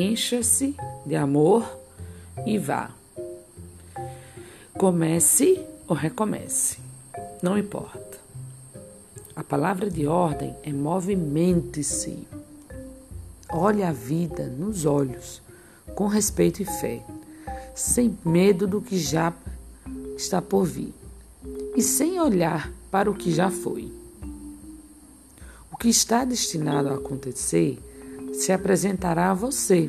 encha-se de amor e vá. Comece ou recomece, não importa. A palavra de ordem é movimente-se. Olhe a vida nos olhos, com respeito e fé, sem medo do que já está por vir e sem olhar para o que já foi. O que está destinado a acontecer se apresentará a você,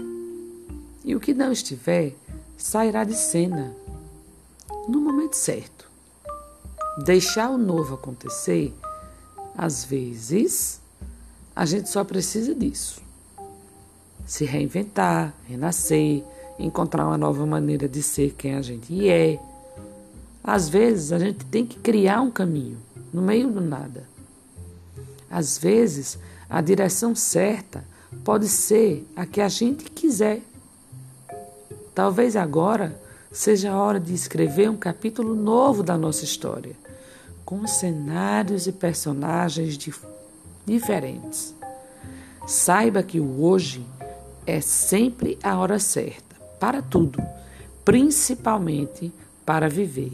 e o que não estiver sairá de cena no momento certo. Deixar o novo acontecer, às vezes, a gente só precisa disso. Se reinventar, renascer, encontrar uma nova maneira de ser quem a gente é às vezes a gente tem que criar um caminho no meio do nada. Às vezes a direção certa pode ser a que a gente quiser. Talvez agora seja a hora de escrever um capítulo novo da nossa história, com cenários e personagens diferentes. Saiba que o hoje é sempre a hora certa para tudo, principalmente para viver.